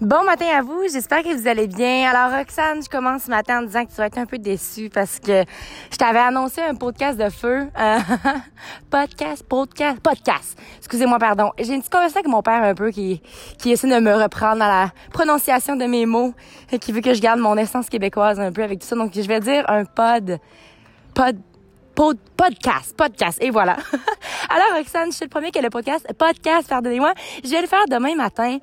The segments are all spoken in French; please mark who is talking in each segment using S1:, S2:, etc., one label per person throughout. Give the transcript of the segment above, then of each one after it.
S1: Bon matin à vous, j'espère que vous allez bien. Alors Roxane, je commence ce matin en disant que tu vas être un peu déçue parce que je t'avais annoncé un podcast de feu. Euh, podcast, podcast, podcast. Excusez-moi, pardon. J'ai une petite conversation avec mon père un peu qui, qui essaie de me reprendre à la prononciation de mes mots et qui veut que je garde mon essence québécoise un peu avec tout ça. Donc je vais dire un pod, pod, pod, podcast, podcast. Et voilà. Alors Roxane, je suis le premier qui a le podcast, podcast, pardonnez-moi. Je vais le faire demain matin.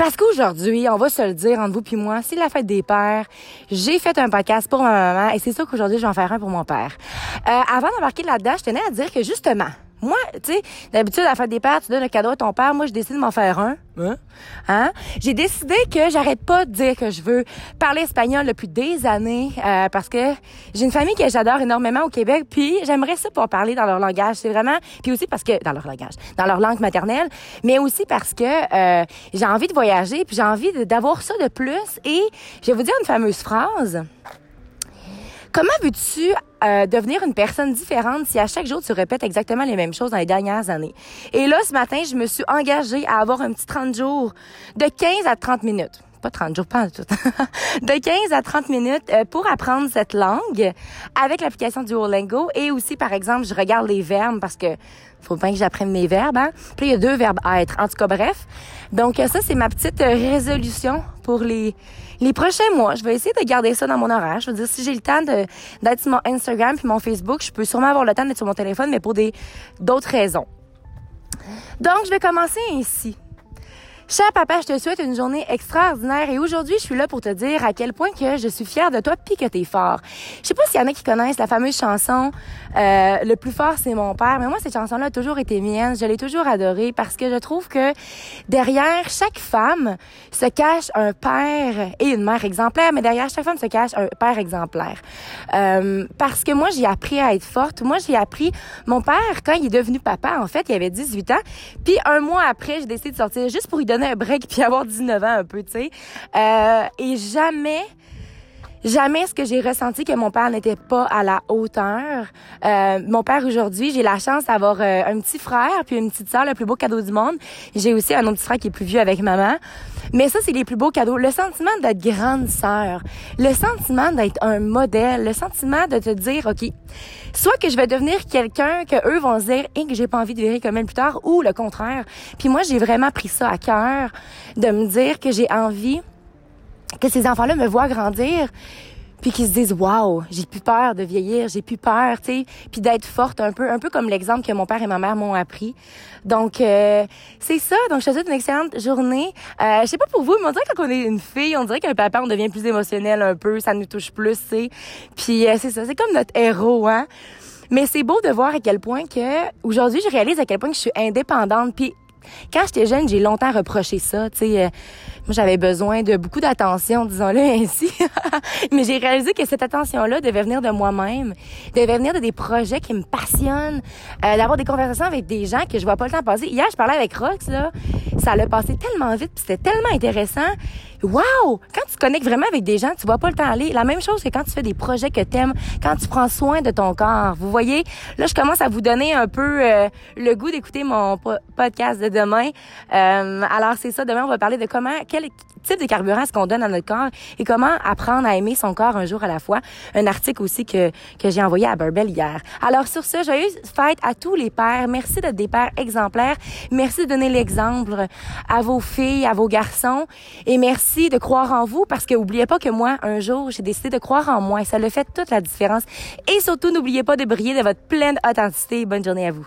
S1: Parce qu'aujourd'hui, on va se le dire entre vous puis moi, c'est la fête des pères. J'ai fait un podcast pour ma maman et c'est ça qu'aujourd'hui, je vais en faire un pour mon père. Euh, avant d'embarquer là-dedans, je tenais à dire que justement, moi, tu sais, d'habitude, à la fête des pères, tu donnes un cadeau à ton père. Moi, je décide de m'en faire un. Hein? hein? J'ai décidé que j'arrête pas de dire que je veux parler espagnol depuis des années euh, parce que j'ai une famille que j'adore énormément au Québec, puis j'aimerais ça pour parler dans leur langage. C'est vraiment... Puis aussi parce que... Dans leur langage, dans leur langue maternelle, mais aussi parce que euh, j'ai envie de voyager, puis j'ai envie d'avoir ça de plus. Et je vais vous dire une fameuse phrase. Comment veux-tu euh, devenir une personne différente si à chaque jour tu répètes exactement les mêmes choses dans les dernières années? Et là, ce matin, je me suis engagée à avoir un petit 30 jours de 15 à 30 minutes pas 30 jours, pas tout. de 15 à 30 minutes euh, pour apprendre cette langue avec l'application Duolingo et aussi, par exemple, je regarde les verbes parce que faut bien que j'apprenne mes verbes, hein. Puis il y a deux verbes être. En tout cas, bref. Donc, ça, c'est ma petite résolution pour les, les prochains mois, je vais essayer de garder ça dans mon horaire. Je veux dire, si j'ai le temps d'être sur mon Instagram puis mon Facebook, je peux sûrement avoir le temps d'être sur mon téléphone, mais pour d'autres raisons. Donc, je vais commencer ainsi. Cher papa, je te souhaite une journée extraordinaire et aujourd'hui, je suis là pour te dire à quel point que je suis fière de toi puis que t'es fort. Je sais pas s'il y en a qui connaissent la fameuse chanson euh, Le plus fort, c'est mon père, mais moi, cette chanson-là a toujours été mienne. Je l'ai toujours adorée parce que je trouve que derrière chaque femme se cache un père et une mère exemplaire, mais derrière chaque femme se cache un père exemplaire. Euh, parce que moi, j'ai appris à être forte. Moi, j'ai appris... Mon père, quand il est devenu papa, en fait, il avait 18 ans, puis un mois après, j'ai décidé de sortir juste pour lui donner un break puis avoir 19 ans un peu, tu sais. Euh, et jamais jamais ce que j'ai ressenti que mon père n'était pas à la hauteur. Euh, mon père aujourd'hui, j'ai la chance d'avoir euh, un petit frère puis une petite sœur, le plus beau cadeau du monde. J'ai aussi un autre petit frère qui est plus vieux avec maman. Mais ça, c'est les plus beaux cadeaux. Le sentiment d'être grande sœur, le sentiment d'être un modèle, le sentiment de te dire, ok, soit que je vais devenir quelqu'un que eux vont se dire, et que j'ai pas envie de vivre comme elle plus tard, ou le contraire. Puis moi, j'ai vraiment pris ça à cœur de me dire que j'ai envie que ces enfants-là me voient grandir puis qu'ils se disent waouh j'ai plus peur de vieillir j'ai plus peur tu sais puis d'être forte un peu un peu comme l'exemple que mon père et ma mère m'ont appris. Donc euh, c'est ça. Donc je te souhaite une excellente journée. Euh, je sais pas pour vous mais on dirait quand on est une fille on dirait qu'un papa on devient plus émotionnel un peu ça nous touche plus sais. Puis euh, c'est ça. C'est comme notre héros hein. Mais c'est beau de voir à quel point que aujourd'hui je réalise à quel point que je suis indépendante puis quand j'étais jeune, j'ai longtemps reproché ça. Euh, moi, j'avais besoin de beaucoup d'attention, disons-le ainsi. Mais j'ai réalisé que cette attention-là devait venir de moi-même, devait venir de des projets qui me passionnent, euh, d'avoir des conversations avec des gens que je vois pas le temps passer. Hier, je parlais avec Rox, là. Ça allait passer tellement vite, puis c'était tellement intéressant. Wow! Quand tu connectes vraiment avec des gens, tu vois pas le temps aller. La même chose que quand tu fais des projets que t'aimes, quand tu prends soin de ton corps. Vous voyez, là, je commence à vous donner un peu euh, le goût d'écouter mon podcast de demain. Euh, alors, c'est ça. Demain, on va parler de comment, quel type de carburant est-ce qu'on donne à notre corps et comment apprendre à aimer son corps un jour à la fois. Un article aussi que, que j'ai envoyé à Burbell hier. Alors, sur ce, joyeuse fête à tous les pères. Merci d'être des pères exemplaires. Merci de donner l'exemple à vos filles, à vos garçons. Et merci de croire en vous parce que oubliez pas que moi, un jour, j'ai décidé de croire en moi ça le fait toute la différence. Et surtout, n'oubliez pas de briller de votre pleine authenticité. Bonne journée à vous.